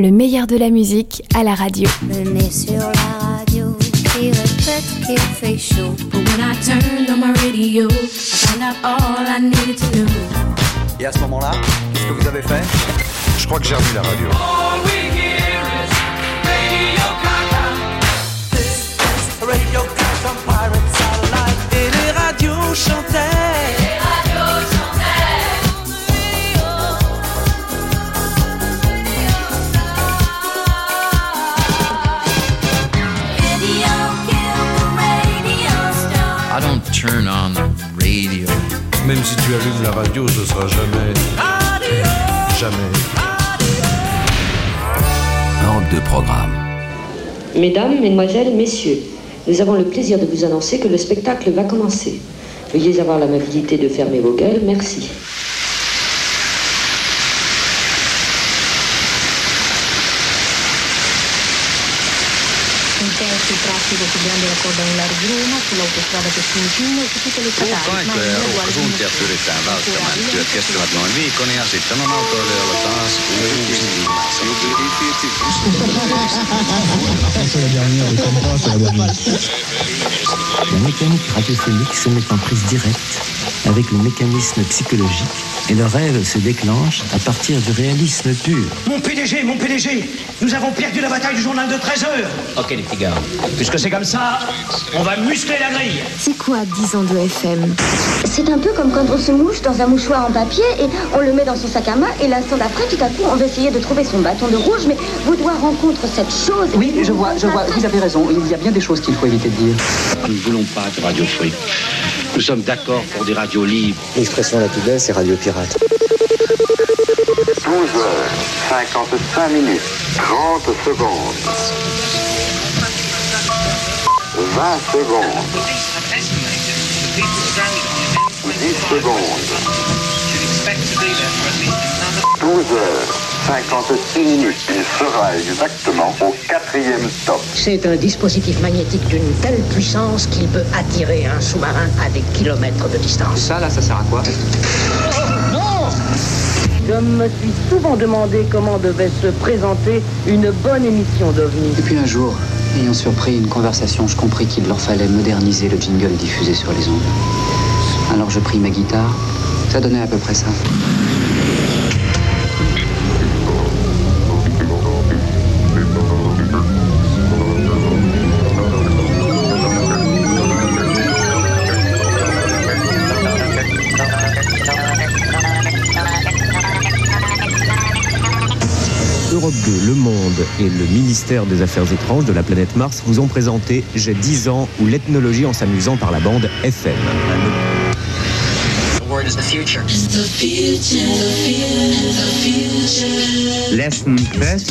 le meilleur de la musique à la radio. Venez sur la radio, qui répète qu'il fait chaud. But when I turned on my radio, I found out all I needed to know. Et à ce moment-là, qu'est-ce que vous avez fait? Je crois que j'ai revu la radio. Et les radios chantaient. Turn on the radio. Même si tu allumes la radio, ce sera jamais. Jamais. Ordre de programme. Mesdames, Mesdemoiselles, Messieurs, nous avons le plaisir de vous annoncer que le spectacle va commencer. Veuillez avoir l'amabilité de fermer vos gueules, merci. Sull'autostrada e su tutte le statali. Ja pyritään välttämään. Työt kestävät noin viikon ja sitten on autoilijoilla taas uusi La mécanique radiophonique se met en prise directe avec le mécanisme psychologique et le rêve se déclenche à partir du réalisme pur. Mon PDG, mon PDG, nous avons perdu la bataille du journal de 13 heures. Ok les petits gars. Puisque c'est comme ça, on va muscler la grille. C'est quoi 10 ans de FM C'est un peu comme quand on se mouche dans un mouchoir en papier et on le met dans son sac à main et l'instant d'après, tout à coup, on va essayer de trouver son bâton de rouge, mais Vaudois rencontre cette chose. Oui, je vois, je vois, vous avez raison. Il y a bien des choses qu'il faut éviter de dire. Nous ne voulons pas de radio free. Nous sommes d'accord pour des radios libres. L'expression la plus belle, c'est radio pirate. 12 heures, 55 minutes, 30 secondes. 20 secondes. 10 secondes. 12 heures, 56 minutes. Il sera exactement au quatrième stop. C'est un dispositif magnétique d'une telle puissance qu'il peut attirer un sous-marin à des kilomètres de distance. Ça, là, ça sert à quoi? Je me suis souvent demandé comment devait se présenter une bonne émission d'OVNI. Et puis un jour, ayant surpris une conversation, je compris qu'il leur fallait moderniser le jingle diffusé sur les ondes. Alors je pris ma guitare, ça donnait à peu près ça. 2, Le Monde et le ministère des Affaires étranges de la planète Mars vous ont présenté J'ai 10 ans ou l'ethnologie en s'amusant par la bande FM. Lesson 13.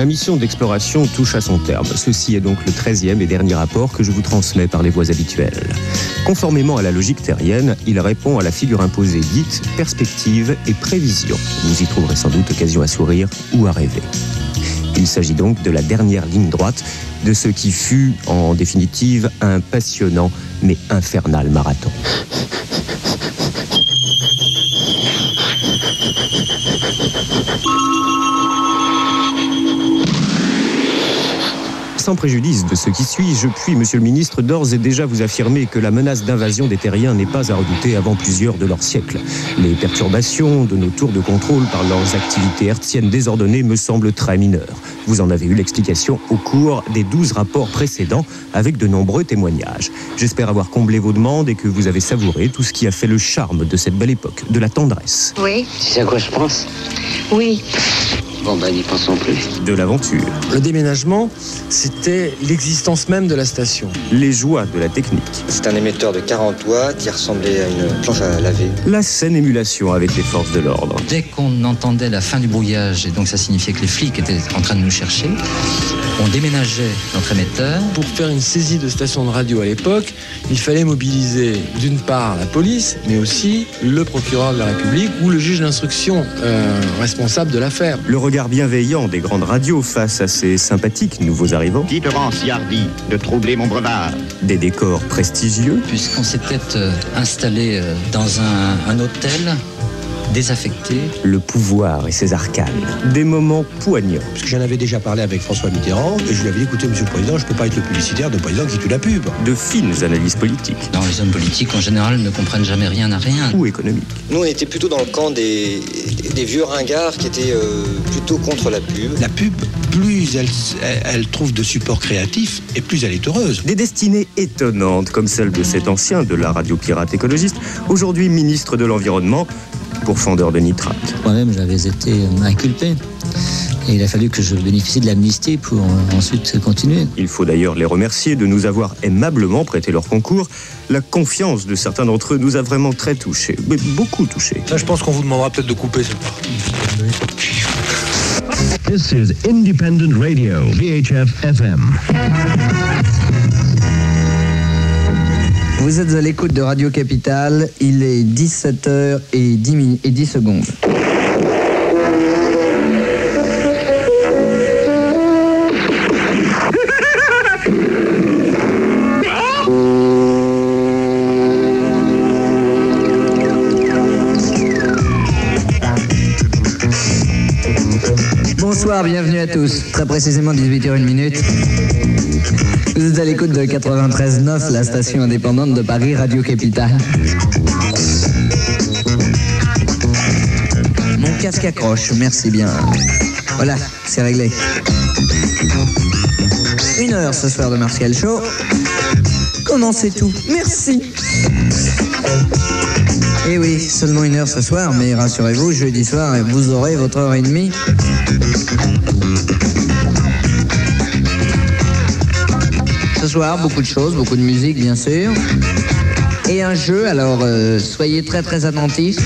Ma mission d'exploration touche à son terme. Ceci est donc le 13e et dernier rapport que je vous transmets par les voies habituelles. Conformément à la logique terrienne, il répond à la figure imposée dite perspective et prévision. Vous y trouverez sans doute occasion à sourire ou à rêver. Il s'agit donc de la dernière ligne droite de ce qui fut, en définitive, un passionnant mais infernal marathon. Sans préjudice de ce qui suit, je puis, monsieur le ministre, d'ores et déjà vous affirmer que la menace d'invasion des terriens n'est pas à redouter avant plusieurs de leurs siècles. Les perturbations de nos tours de contrôle par leurs activités hertziennes désordonnées me semblent très mineures. Vous en avez eu l'explication au cours des douze rapports précédents avec de nombreux témoignages. J'espère avoir comblé vos demandes et que vous avez savouré tout ce qui a fait le charme de cette belle époque, de la tendresse. Oui, Tu sais à quoi je pense? Oui. Bon ben n'y pensons plus. De l'aventure. Le déménagement, c'était l'existence même de la station. Les joies de la technique. C'est un émetteur de 40 watts qui ressemblait à une planche à laver. La saine émulation avec les forces de l'ordre. Dès qu'on entendait la fin du brouillage, et donc ça signifiait que les flics étaient en train de nous chercher, on déménageait notre émetteur. Pour faire une saisie de station de radio à l'époque, il fallait mobiliser d'une part la police, mais aussi le procureur de la République ou le juge d'instruction euh, responsable de l'affaire. Le regard bienveillant des grandes radios face à ces sympathiques nouveaux arrivants. Hardi de troubler mon breuvage Des décors prestigieux. Puisqu'on s'était euh, installé euh, dans un, un hôtel désaffecté. Le pouvoir et ses arcanes. Des moments poignants. Parce que j'en avais déjà parlé avec François Mitterrand et je lui avais dit écoutez, monsieur le président, je ne peux pas être le publicitaire de président qui tue la pub. De fines analyses politiques. Non, les hommes politiques en général ne comprennent jamais rien à rien. Ou économiques. Nous, on était plutôt dans le camp des, des vieux ringards qui étaient euh, plutôt contre la pub. La pub, plus elle, elle trouve de support créatif et plus elle est heureuse. Des destinées étonnantes comme celle de cet ancien de la radio pirate écologiste, aujourd'hui ministre de l'Environnement, pourfendeur de nitrate. Moi-même, j'avais été inculpé. Et il a fallu que je bénéficie de l'amnistie pour euh, ensuite continuer. Il faut d'ailleurs les remercier de nous avoir aimablement prêté leur concours. La confiance de certains d'entre eux nous a vraiment très touchés, mais beaucoup touchés. Ça, je pense qu'on vous demandera peut-être de couper cette partie. This is Independent Radio, VHF FM. Vous êtes à l'écoute de Radio Capitale, il est 17h et 10, min- et 10 secondes. Bienvenue à tous. Très précisément 18h01 minute. Vous êtes à l'écoute de 93.9, la station indépendante de Paris, Radio Capitale. Mon casque accroche, merci bien. Voilà, c'est réglé. Une heure ce soir de Martial Show. Comment c'est tout? Merci. Et oui, seulement une heure ce soir, mais rassurez-vous, jeudi soir, vous aurez votre heure et demie. Ce soir, beaucoup de choses, beaucoup de musique, bien sûr. Et un jeu, alors euh, soyez très très attentifs.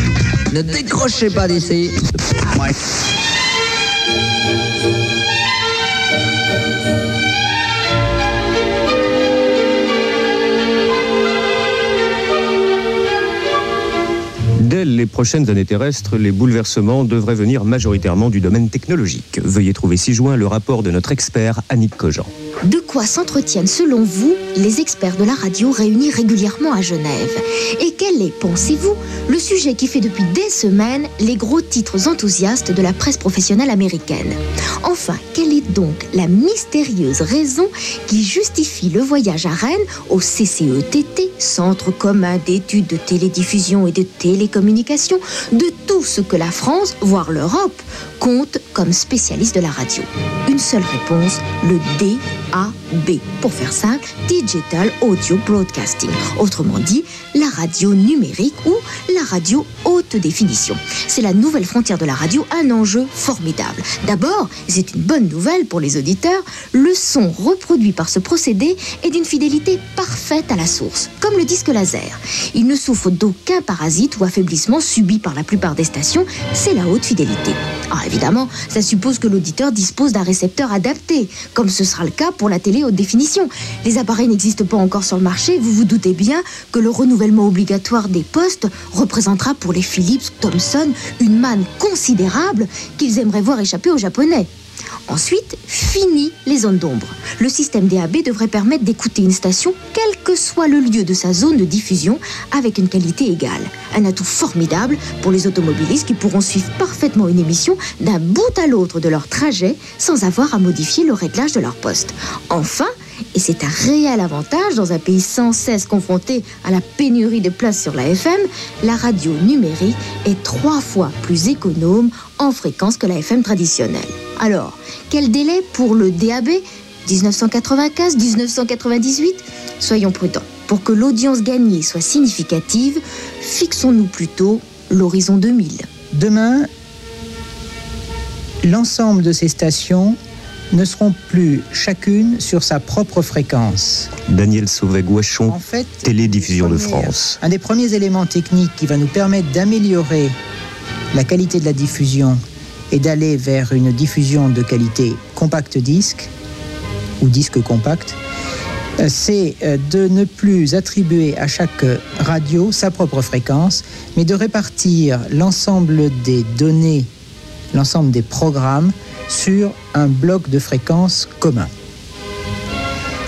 Ne décrochez pas d'ici. Les prochaines années terrestres, les bouleversements devraient venir majoritairement du domaine technologique. Veuillez trouver ci-joint le rapport de notre expert Annick Cogent. De quoi s'entretiennent selon vous les experts de la radio réunis régulièrement à Genève Et quel est, pensez-vous, le sujet qui fait depuis des semaines les gros titres enthousiastes de la presse professionnelle américaine Enfin, quelle est donc la mystérieuse raison qui justifie le voyage à Rennes au CCETT, Centre commun d'études de télédiffusion et de télécommunication, de tout ce que la France, voire l'Europe, compte comme spécialiste de la radio? Une seule réponse, le DAB. Pour faire simple, Digital Audio Broadcasting. Autrement dit, la radio numérique ou la radio haute définition. C'est la nouvelle frontière de la radio, un enjeu formidable. D'abord, c'est une bonne nouvelle pour les auditeurs, le son reproduit par ce procédé est d'une fidélité parfaite à la source, comme le disque laser. Il ne souffre d'aucun parasite ou affaiblissement subi par la plupart des stations, c'est la haute fidélité. Alors évidemment, ça suppose que l'auditeur dispose d'un récepteur adapté, comme ce sera le cas pour la télé haute définition. Les appareils n'existent pas encore sur le marché, vous vous doutez bien que le renouvellement obligatoire des postes représentera pour les Philips Thomson une manne considérable qu'ils aimeraient voir échapper aux Japonais. Ensuite, fini les zones d'ombre. Le système DAB devrait permettre d'écouter une station, quel que soit le lieu de sa zone de diffusion, avec une qualité égale. Un atout formidable pour les automobilistes qui pourront suivre parfaitement une émission d'un bout à l'autre de leur trajet sans avoir à modifier le réglage de leur poste. Enfin, et c'est un réel avantage dans un pays sans cesse confronté à la pénurie de places sur la FM, la radio numérique est trois fois plus économe en fréquence que la FM traditionnelle. Alors, quel délai pour le DAB 1995, 1998 Soyons prudents. Pour que l'audience gagnée soit significative, fixons-nous plutôt l'horizon 2000. Demain, l'ensemble de ces stations ne seront plus chacune sur sa propre fréquence. Daniel Sauvet-Gouachon, En fait, Télédiffusion de France. Un des premiers éléments techniques qui va nous permettre d'améliorer la qualité de la diffusion et d'aller vers une diffusion de qualité compact disque ou disque compact, euh, c'est euh, de ne plus attribuer à chaque radio sa propre fréquence, mais de répartir l'ensemble des données, l'ensemble des programmes sur un bloc de fréquences commun.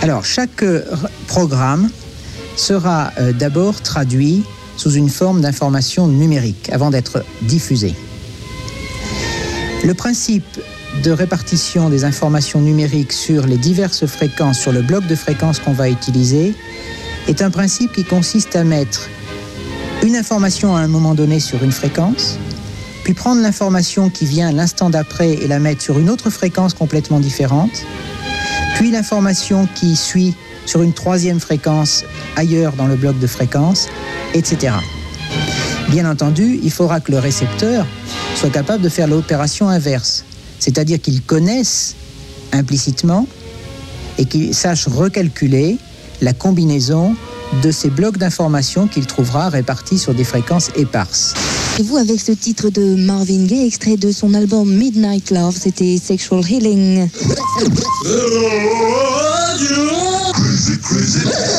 Alors, chaque euh, programme sera euh, d'abord traduit sous une forme d'information numérique avant d'être diffusé. Le principe de répartition des informations numériques sur les diverses fréquences, sur le bloc de fréquences qu'on va utiliser, est un principe qui consiste à mettre une information à un moment donné sur une fréquence, puis prendre l'information qui vient l'instant d'après et la mettre sur une autre fréquence complètement différente, puis l'information qui suit sur une troisième fréquence ailleurs dans le bloc de fréquences, etc. Bien entendu, il faudra que le récepteur soit capable de faire l'opération inverse, c'est-à-dire qu'il connaisse implicitement et qu'il sache recalculer la combinaison de ces blocs d'informations qu'il trouvera répartis sur des fréquences éparses. Et vous, avec ce titre de Marvin Gaye, extrait de son album Midnight Love, c'était Sexual Healing.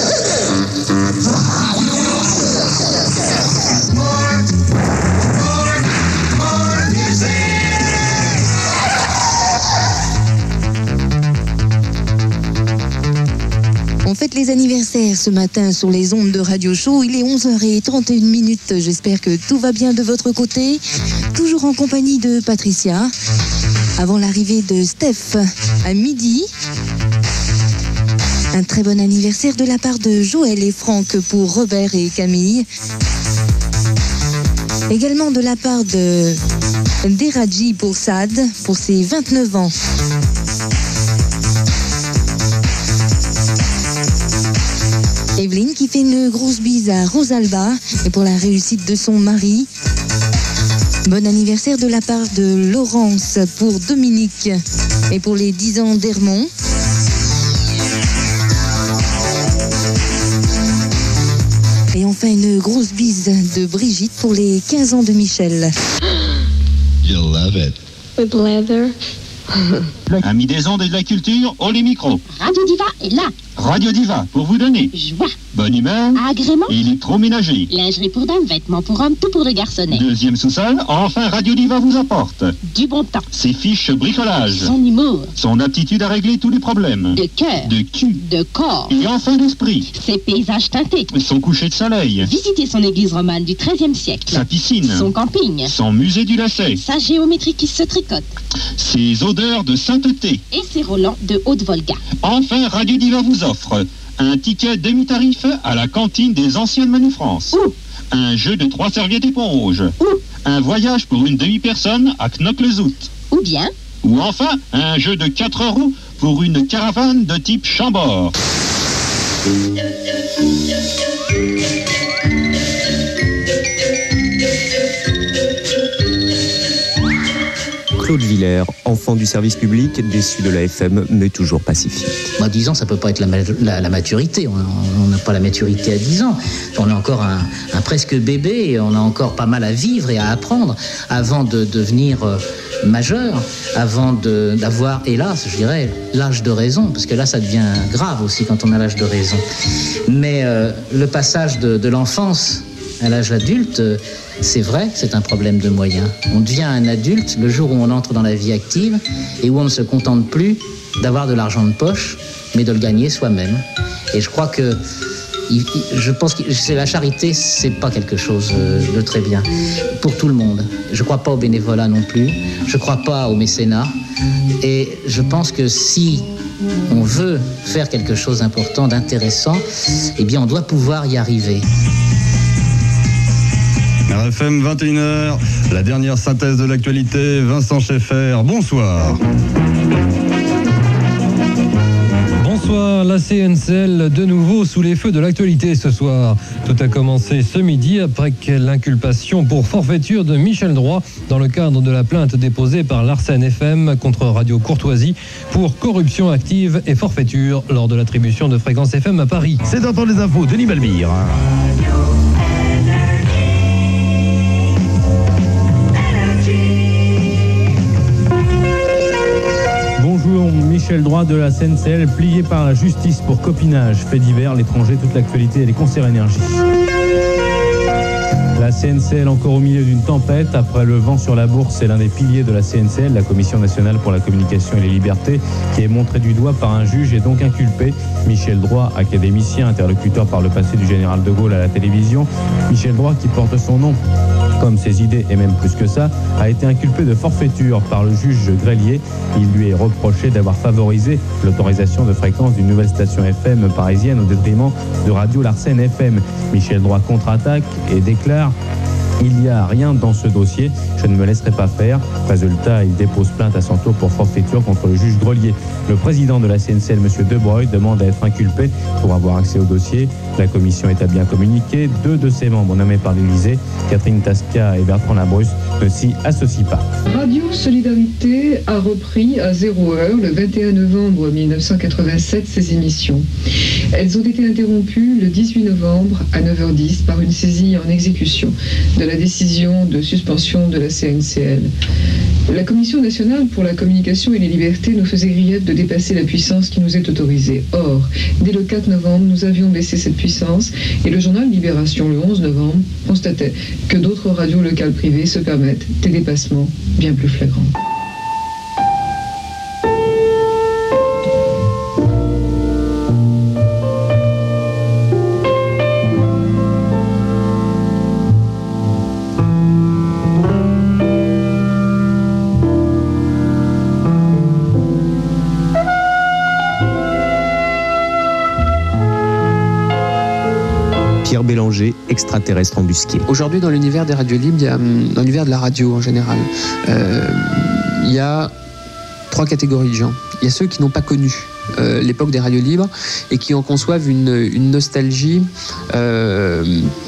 les anniversaires ce matin sur les ondes de Radio Show. Il est 11h31 minutes. J'espère que tout va bien de votre côté. Toujours en compagnie de Patricia. Avant l'arrivée de Steph à midi. Un très bon anniversaire de la part de Joël et Franck pour Robert et Camille. Également de la part de Deradji pour Sad pour ses 29 ans. Evelyne qui fait une grosse bise à Rosalba et pour la réussite de son mari. Bon anniversaire de la part de Laurence pour Dominique et pour les 10 ans d'Hermont. Et enfin une grosse bise de Brigitte pour les 15 ans de Michel. You'll love it. With leather. Amis des ondes et de la culture, haut les micros. Radio Diva est là. Radio Diva, pour vous donner. Joie, bonne humeur, agrément, électroménager. lingerie pour dames, vêtements pour hommes, tout pour le garçonnet. Deuxième sous-sol, enfin Radio Diva vous apporte. Du bon temps, ses fiches bricolage, son humour, son aptitude à régler tous les problèmes, de cœur, de cul, de corps, et enfin d'esprit, ses paysages teintés. son coucher de soleil, Visitez son église romane du XIIIe siècle, sa piscine, son camping, son musée du lacet, sa géométrie qui se tricote. Ses odeurs de sainteté. et ses Roland de Haute-Volga. Enfin, Radio Diva vous offre un ticket demi-tarif à la cantine des anciennes Manu France. Un jeu de trois serviettes éponges. Un voyage pour une demi-personne à Knock-le-Zout. Ou bien Ou enfin, un jeu de 4 euros pour une caravane de type Chambord. Claude Villers, enfant du service public, déçu de la FM, mais toujours pacifique. Moi, 10 ans, ça peut pas être la, ma- la- la maturité. On n'a pas la maturité à 10 ans. On est encore un, presque bébé et on a encore pas mal à vivre et à apprendre avant de devenir euh, majeur, avant d'avoir, hélas, je dirais, l'âge de raison, parce que là, ça devient grave aussi quand on a l'âge de raison. Mais euh, le passage de l'enfance à l'âge adulte, euh, c'est vrai, c'est un problème de moyens. On devient un adulte le jour où on entre dans la vie active et où on ne se contente plus d'avoir de l'argent de poche, mais de le gagner soi-même. Et je crois que je pense que la charité, c'est pas quelque chose euh, de très bien pour tout le monde. Je crois pas au bénévolat non plus. Je crois pas au mécénat. Et je pense que si on veut faire quelque chose d'important, d'intéressant, eh bien, on doit pouvoir y arriver. RFM 21h, la dernière synthèse de l'actualité, Vincent Schaeffer, bonsoir. Bonsoir, la CNCL de nouveau sous les feux de l'actualité ce soir. Tout a commencé ce midi après que l'inculpation pour forfaiture de Michel Droit dans le cadre de la plainte déposée par l'Arsène FM contre Radio Courtoisie pour corruption active et forfaiture lors de l'attribution de fréquence FM à Paris. C'est dans les infos, Denis Balbire. Michel Droit de la CNCL, plié par la justice pour copinage, fait divers, l'étranger, toute l'actualité et les concerts énergie. La CNCL encore au milieu d'une tempête. Après le vent sur la bourse, c'est l'un des piliers de la CNCL, la Commission nationale pour la communication et les libertés, qui est montré du doigt par un juge et donc inculpé. Michel Droit, académicien, interlocuteur par le passé du général de Gaulle à la télévision. Michel Droit, qui porte son nom comme ses idées et même plus que ça, a été inculpé de forfaiture par le juge Grelier. Il lui est reproché d'avoir favorisé l'autorisation de fréquence d'une nouvelle station FM parisienne au détriment de Radio Larsen FM. Michel Droit contre-attaque et déclare il n'y a rien dans ce dossier, je ne me laisserai pas faire. Résultat, il dépose plainte à son tour pour forfaiture contre le juge Grelier. Le président de la CNCL, M. Debreuil, demande à être inculpé pour avoir accès au dossier. La commission est à bien communiqué. Deux de ses membres nommés par l'Élysée, Catherine Tasca et Bertrand Labrusse, ne s'y associent pas. Radio Solidarité a repris à 0 heure le 21 novembre 1987 ses émissions. Elles ont été interrompues le 18 novembre à 9h10 par une saisie en exécution de la décision de suspension de la CNCL. La Commission nationale pour la communication et les libertés nous faisait grief de dépasser la puissance qui nous est autorisée. Or, dès le 4 novembre, nous avions baissé cette puissance et le journal Libération, le 11 novembre, constatait que d'autres radios locales privées se permettent des dépassements bien plus flagrants. Bélanger, extraterrestre embusqué. Aujourd'hui, dans l'univers des radios libres, hum, dans l'univers de la radio en général, euh, il y a trois catégories de gens. Il y a ceux qui n'ont pas connu euh, l'époque des radios libres et qui en conçoivent une, une nostalgie, euh,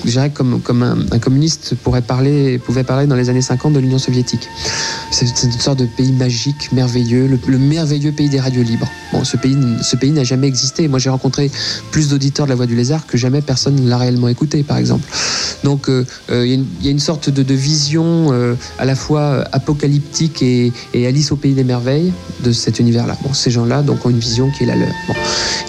je dirais comme, comme un, un communiste pourrait parler, pouvait parler dans les années 50 de l'Union soviétique. C'est une sorte de pays magique, merveilleux, le, le merveilleux pays des radios libres. Bon, ce pays, ce pays n'a jamais existé. Moi, j'ai rencontré plus d'auditeurs de la Voix du Lézard que jamais personne ne l'a réellement écouté, par exemple. Donc, euh, il y, a une- sorte de, vision à la fois apocalyptique et, et Alice au pays des merveilles de cet univers-là. Bon, ces gens-là donc ont une vision qui est la leur.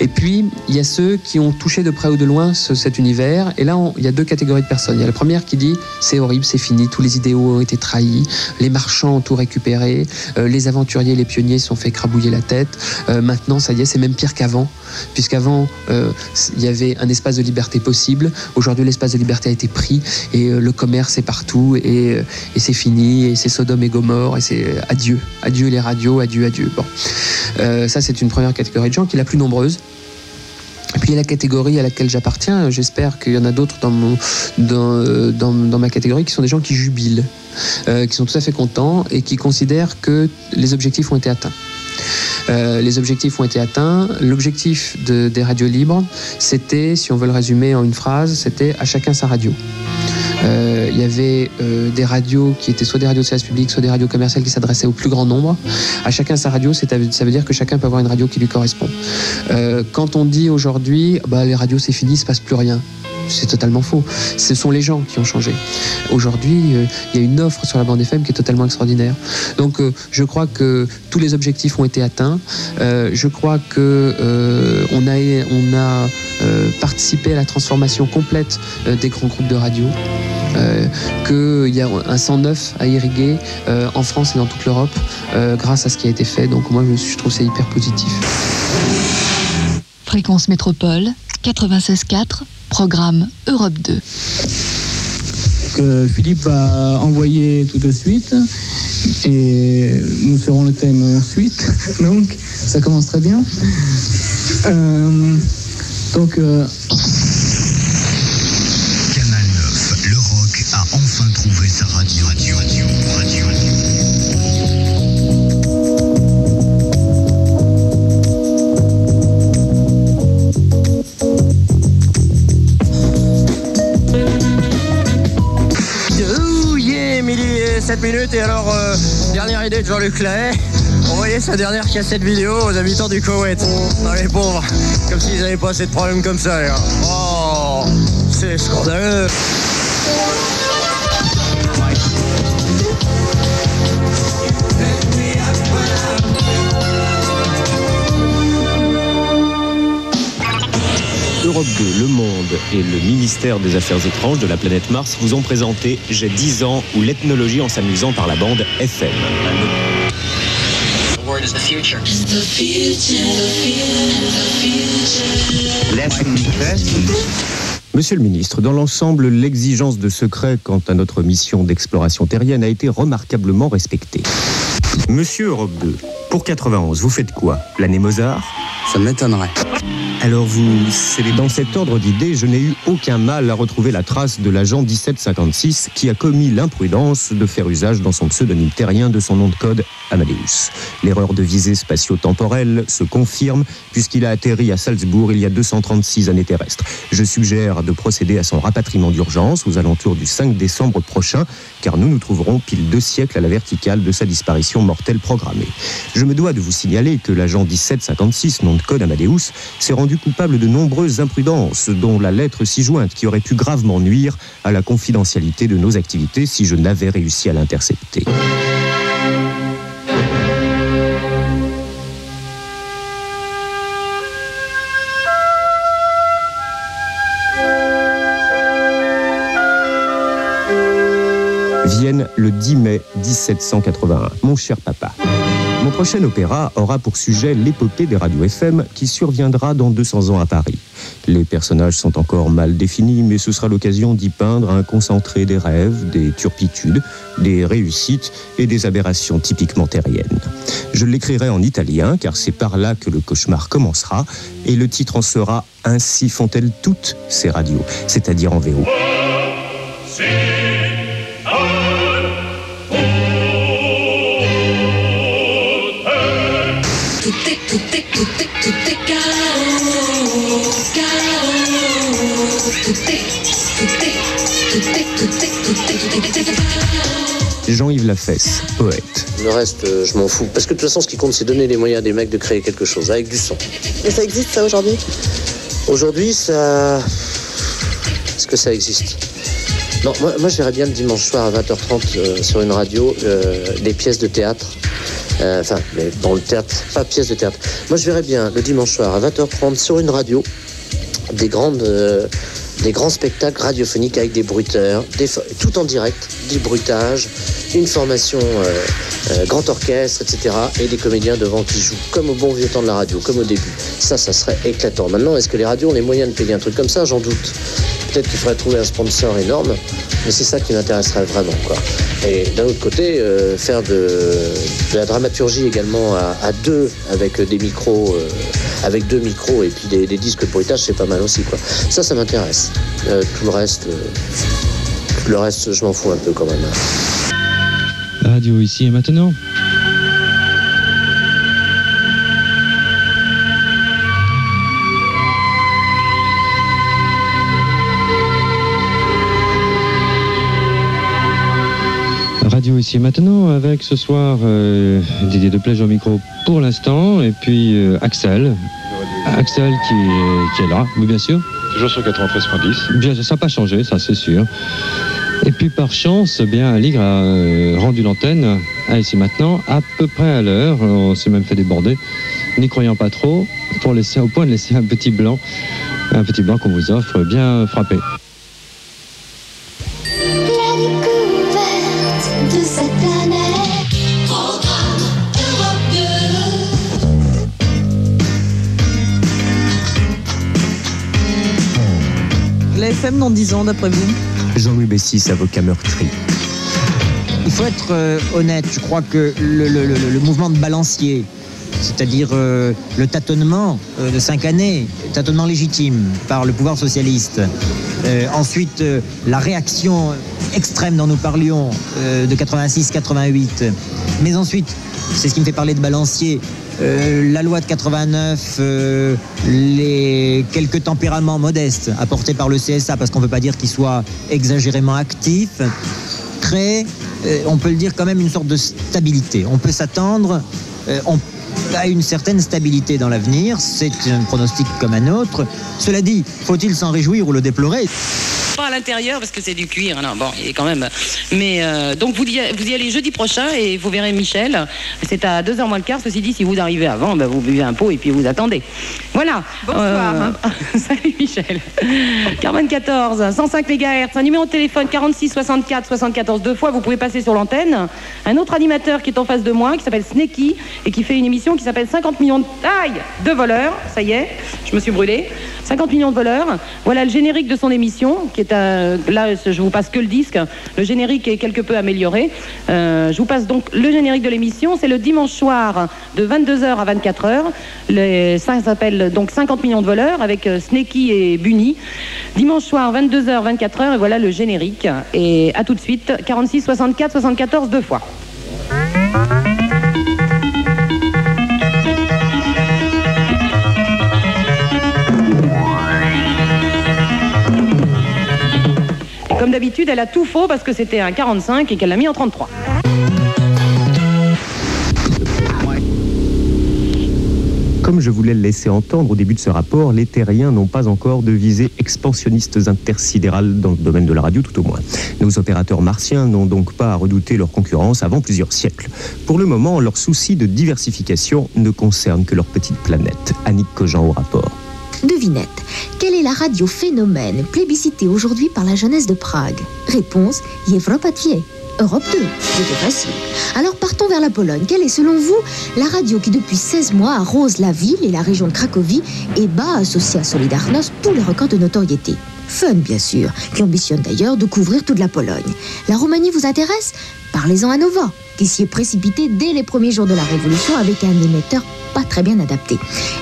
Et puis, il y a ceux qui ont touché de près ou de loin ce- cet univers. Et là, il y a deux catégories de personnes. Il y a la première qui dit c'est horrible, c'est fini, tous les idéaux ont été trahis, les marchands ont tout récupéré, euh, les aventuriers, les pionniers se sont fait crabouiller la tête. Euh, maintenant, ça y est, c'est même pire qu'avant, puisqu'avant, euh, il y avait un espace de liberté possible. Aujourd'hui, l'espace de liberté a été pris et le commerce est partout et, c'est fini et c'est Sodome et Gomorre et c'est adieu, adieu les radios, adieu, adieu. Bon, ça c'est une première catégorie de gens qui est la plus nombreuse. Et puis il y a la catégorie à laquelle j'appartiens. J'espère qu'il y en a d'autres dans, dans, dans, dans ma catégorie qui sont des gens qui jubilent, euh, qui sont tout à fait contents et qui considèrent que les objectifs ont été atteints. Euh, les objectifs ont été atteints. L'objectif de- des radios libres, c'était, si on veut le résumer en une phrase, c'était à chacun sa radio. Euh, Il y avait euh, des radios qui étaient soit des radios de service public, soit des radios commerciales qui s'adressaient au plus grand nombre. À chacun sa radio, ça veut dire que chacun peut avoir une radio qui lui correspond. Euh, quand on dit aujourd'hui, bah, les radios c'est fini, il se passe plus rien. C'est totalement faux. Ce sont les gens qui ont changé. Aujourd'hui, euh, il y a une offre sur la bande FM qui est totalement extraordinaire. Donc, euh, je crois que tous les objectifs ont été atteints. Euh, je crois que euh, on a, on a euh, participé à la transformation complète euh, des grands groupes de radio. Euh, qu'il y a un 109 à irriguer euh, en France et dans toute l'Europe euh, grâce à ce qui a été fait. Donc moi je, je trouve c'est hyper positif. Fréquence Métropole 96.4, programme Europe 2. que Philippe va envoyer tout de suite et nous ferons le thème ensuite. Donc, ça commence très bien. Donc. Euh... Canal 9, le rock a enfin trouvé sa radio, radio, radio, radio. Oh yeah, midi euh, et 7 minutes, et alors, euh, dernière idée de Jean-Luc Lahaye envoyer sa dernière cassette vidéo aux habitants du Koweït? Non, les pauvres, comme s'ils n'avaient pas assez de problèmes comme ça. là. Oh, c'est scandaleux. Europe 2, Le Monde et le ministère des Affaires étranges de la planète Mars vous ont présenté J'ai 10 ans ou l'ethnologie en s'amusant par la bande FM. Monsieur le ministre, dans l'ensemble, l'exigence de secret quant à notre mission d'exploration terrienne a été remarquablement respectée. Monsieur Europe 2, pour 91, vous faites quoi? L'année Mozart? Ça m'étonnerait. Alors vous, c'est dans cet ordre d'idées, je n'ai eu aucun mal à retrouver la trace de l'agent 1756 qui a commis l'imprudence de faire usage dans son pseudonyme terrien de son nom de code Amadeus. L'erreur de visée spatio-temporelle se confirme puisqu'il a atterri à Salzbourg il y a 236 années terrestres. Je suggère de procéder à son rapatriement d'urgence aux alentours du 5 décembre prochain car nous nous trouverons pile deux siècles à la verticale de sa disparition mortelle programmée. Je me dois de vous signaler que l'agent 1756, nom de code Amadeus, s'est rendu coupable de nombreuses imprudences, dont la lettre ci-jointe qui aurait pu gravement nuire à la confidentialité de nos activités si je n'avais réussi à l'intercepter. Vienne le 10 mai 1781. Mon cher papa. Mon prochain opéra aura pour sujet l'épopée des radios FM qui surviendra dans 200 ans à Paris. Les personnages sont encore mal définis, mais ce sera l'occasion d'y peindre un concentré des rêves, des turpitudes, des réussites et des aberrations typiquement terriennes. Je l'écrirai en italien, car c'est par là que le cauchemar commencera, et le titre en sera Ainsi font-elles toutes ces radios, c'est-à-dire en VO. Tout est, tout est, tout est chaos, chaos. Tout est, tout est, tout est, tout est, tout est, tout est, tout est chaos. Jean-Yves Lafesse, poète. Le reste, euh, je m'en fous. Parce que de toute façon, ce qui compte, c'est donner les moyens des mecs de créer quelque chose avec du son. Et ça existe ça aujourd'hui? Aujourd'hui, ça. Est-ce que ça existe? Non, moi, moi je verrais bien le dimanche soir à 20h30 euh, sur une radio euh, des pièces de théâtre. Euh, Enfin, mais dans le théâtre, pas pièces de théâtre. Moi, je verrais bien le dimanche soir à 20h30 sur une radio des grandes. euh, des grands spectacles radiophoniques avec des bruiteurs, tout en direct, du bruitage, une formation euh, euh, grand orchestre, etc. Et des comédiens devant qui jouent comme au bon vieux temps de la radio, comme au début. Ça, ça serait éclatant. Maintenant, est-ce que les radios ont les moyens de payer un truc comme ça? J'en doute. Peut-être qu'il faudrait trouver un sponsor énorme, mais c'est ça qui m'intéresserait vraiment. Et d'un autre côté, euh, faire de, la dramaturgie également à, deux, avec des micros, avec deux micros et puis des, disques de bruitage, c'est pas mal aussi. Quoi. Ça, ça m'intéresse. Euh, tout le reste, euh, le reste, je m'en fous un peu quand même. Radio ici et maintenant. Radio ici et maintenant avec ce soir euh, Didier Deplège au micro pour l'instant et puis euh, Axel. Axel qui est, qui est là, oui bien sûr. Toujours sur 93.10. Bien, ça n'a pas changé, ça c'est sûr. Et puis par chance, eh bien, Aligre a euh, rendu l'antenne à ici maintenant à peu près à l'heure. On s'est même fait déborder, n'y croyant pas trop, pour laisser au point de laisser un petit blanc, un petit blanc qu'on vous offre bien frappé. FM dans 10 ans, d'après vous Jean-Louis Bessis, avocat meurtri. Il faut être euh, honnête, je crois que le, le- le- le mouvement de balancier, c'est-à-dire euh, le tâtonnement euh, de cinq années, tâtonnement légitime par le pouvoir socialiste, euh, ensuite euh, la réaction extrême dont nous parlions euh, de 86-88, mais ensuite, c'est ce qui me fait parler de balancier, euh, la loi de 89, euh, les quelques tempéraments modestes apportés par le CSA, parce qu'on ne peut pas dire qu'il soit exagérément actif, crée, euh, on peut le dire quand même, une sorte de stabilité. On peut s'attendre à une certaine stabilité dans l'avenir. C'est un pronostic comme un autre. Cela dit, faut-il s'en réjouir ou le déplorer? Pas à l'intérieur parce que c'est du cuir. Non, bon, il est quand même. Mais euh, donc vous y, vous y allez jeudi prochain et vous verrez Michel. C'est à 2h moins le quart. Ceci dit, si vous arrivez avant, ben, vous buvez un pot et puis vous attendez. Voilà. Bonsoir. Euh, salut Michel. Carmen 14, 105 MHz, un numéro de téléphone 46 64 74 deux fois. Vous pouvez passer sur l'antenne. Un autre animateur qui est en face de moi, qui s'appelle Sneki et qui fait une émission qui s'appelle 50 millions de taille de voleurs. Ça y est, je me suis brûlé. 50 millions de voleurs. Voilà le générique de son émission, qui là, je vous passe que le disque. Le générique est quelque peu amélioré. Euh, je vous passe donc le générique de l'émission. C'est le dimanche soir de 22h à 24h. Les, ça s'appelle donc 50 millions de voleurs avec euh, Sneki et Bunny. Dimanche soir 22h 24h et voilà le générique. Et à tout de suite 46 64 74 deux fois. Comme d'habitude, elle a tout faux parce que c'était un 45 et qu'elle l'a mis en 33. Comme je voulais le laisser entendre au début de ce rapport, les terriens n'ont pas encore de visées expansionnistes intersidérales dans le domaine de la radio, tout au moins. Nos opérateurs martiens n'ont donc pas à redouter leur concurrence avant plusieurs siècles. Pour le moment, leur souci de diversification ne concerne que leur petite planète. Annick Cogent au rapport. Devinette. Quelle est la radio phénomène plébiscitée aujourd'hui par la jeunesse de Prague? Réponse Yevropatier. Europe 2. C'était facile. Alors partons vers la Pologne. Quelle est selon vous la radio qui depuis 16 mois arrose la ville et la région de Cracovie et bat associée à Solidarność tous les records de notoriété? Fun bien sûr, qui ambitionne d'ailleurs de couvrir toute la Pologne. La Roumanie vous intéresse? Parlez-en à Nova, qui s'y est précipité dès les premiers jours de la Révolution avec un émetteur pas très bien adapté.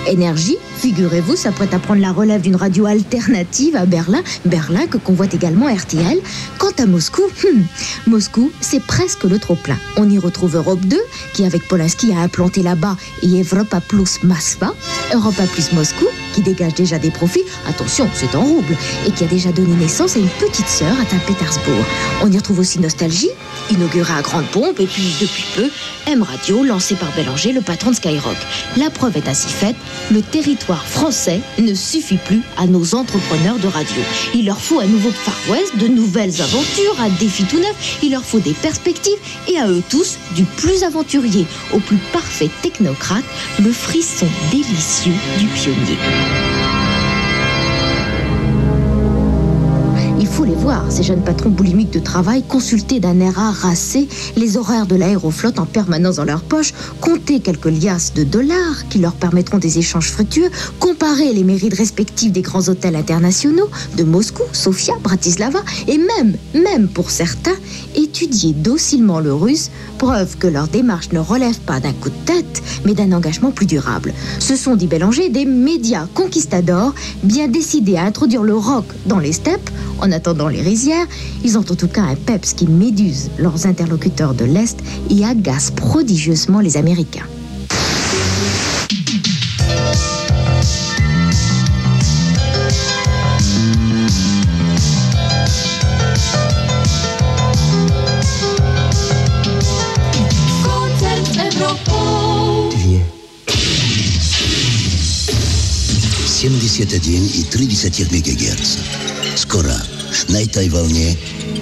Énergie, figurez-vous, s'apprête à prendre la relève d'une radio alternative à Berlin, Berlin que convoite également RTL. Quant à Moscou, hmm, Moscou, c'est presque le trop-plein. On y retrouve Europe 2, qui avec Polanski a implanté là-bas, et Europa Plus Moskva, Europa Plus Moscou, qui dégage déjà des profits, attention, c'est en rouble, et qui a déjà donné naissance à une petite sœur à Saint-Pétersbourg. On y retrouve aussi Nostalgie, inaugurée à grande pompe, et puis depuis peu, M Radio, lancé par Bélanger, le patron de Skyrock. La preuve est ainsi faite, le territoire français ne suffit plus à nos entrepreneurs de radio. Il leur faut un nouveau Far West, de nouvelles aventures, un défi tout neuf, il leur faut des perspectives, et à eux tous, du plus aventurier au plus parfait technocrate, le frisson délicieux du pionnier. Faut les voir, ces jeunes patrons boulimiques de travail, consulter d'un air harassé les horaires de l'aéroflotte en permanence dans leur poche, compter quelques liasses de dollars qui leur permettront des échanges fructueux, comparer les mérites respectifs des grands hôtels internationaux de Moscou, Sofia, Bratislava, et même, même pour certains, étudier docilement le russe, preuve que leur démarche ne relève pas d'un coup de tête, mais d'un engagement plus durable. Ce sont, dit Bélanger, des médias conquistadors, bien décidés à introduire le rock dans les steppes, en attendant les rizières, ils ont en tout cas un peps qui méduse leurs interlocuteurs de l'Est et agace prodigieusement les Américains. Koncert Europą. Dwie. 71,3 MHz. Skora. Na tej vlne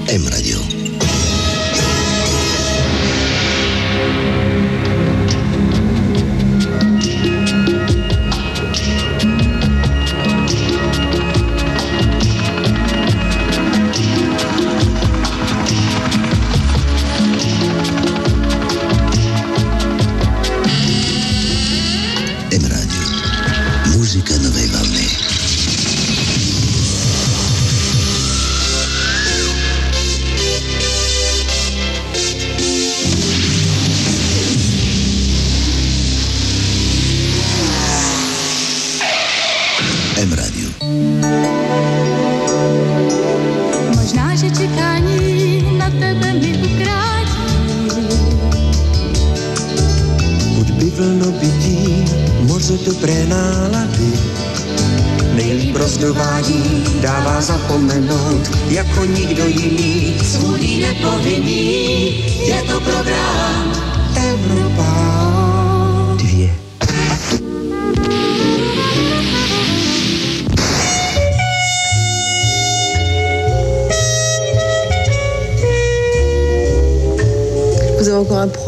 M-Radio.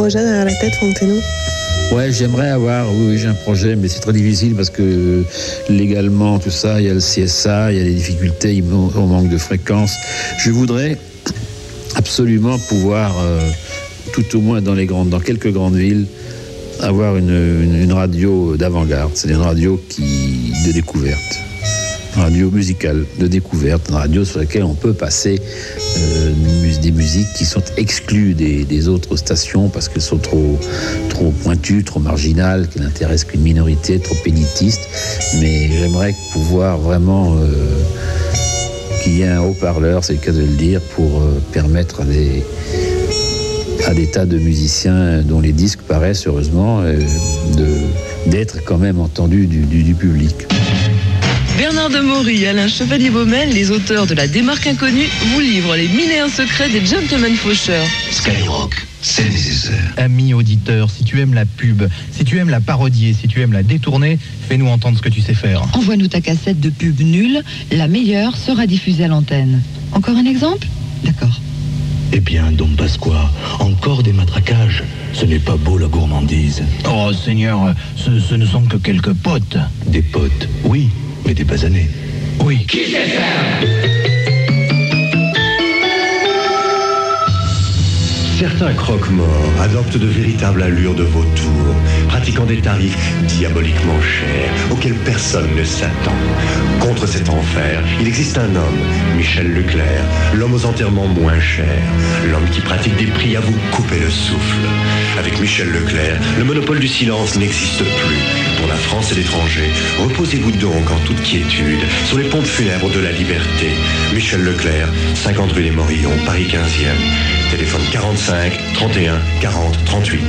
Projet derrière la tête, Ouais, j'aimerais avoir, oui, j'ai un projet, mais c'est très difficile parce que euh, légalement, tout ça, il y a le CSA, il y a des difficultés, on manque de fréquences. Je voudrais absolument pouvoir, euh, tout au moins dans, les grandes, dans quelques grandes villes, avoir une, une- une radio d'avant-garde, c'est une radio qui, de découverte, radio musicale de découverte, une radio sur laquelle on peut passer euh, des musiques qui sont exclues des, autres stations parce qu'elles sont trop, pointues, trop marginales, qui n'intéressent qu'une minorité, trop élitistes. Mais j'aimerais pouvoir vraiment euh, qu'il y ait un haut-parleur, c'est le cas de le dire, pour euh, permettre à des, tas de musiciens dont les disques paraissent, heureusement, d'être quand même entendus du- du- du public. Bernard de Maury, Alain Chevalier-Baumel, les auteurs de La démarque inconnue, vous livrent les mille et un secrets des gentlemen faucheurs. Skyrock, c'est nécessaire. Ami auditeur, si tu aimes la pub, si tu aimes la parodier, si tu aimes la détourner, fais-nous entendre ce que tu sais faire. Envoie-nous ta cassette de pub nulle, la meilleure sera diffusée à l'antenne. Encore un exemple? D'accord. Eh bien, Dom Pasqua, encore des matraquages. Ce n'est pas beau la gourmandise. Oh Seigneur, ce, ce ne sont que quelques potes. Des potes, oui, mais des basanés. Oui. Certains croque-morts adoptent de véritables allures de vautours, pratiquant des tarifs diaboliquement chers, auxquels personne ne s'attend. Contre cet enfer, il existe un homme, Michel Leclerc, l'homme aux enterrements moins chers, l'homme qui pratique des prix à vous couper le souffle. Avec Michel Leclerc, le monopole du silence n'existe plus. Pour la France et l'étranger, reposez-vous donc en toute quiétude sur les pompes funèbres de la liberté. Michel Leclerc, 50 rue des Morillons, Paris 15e. Téléphone 45 31 40 38.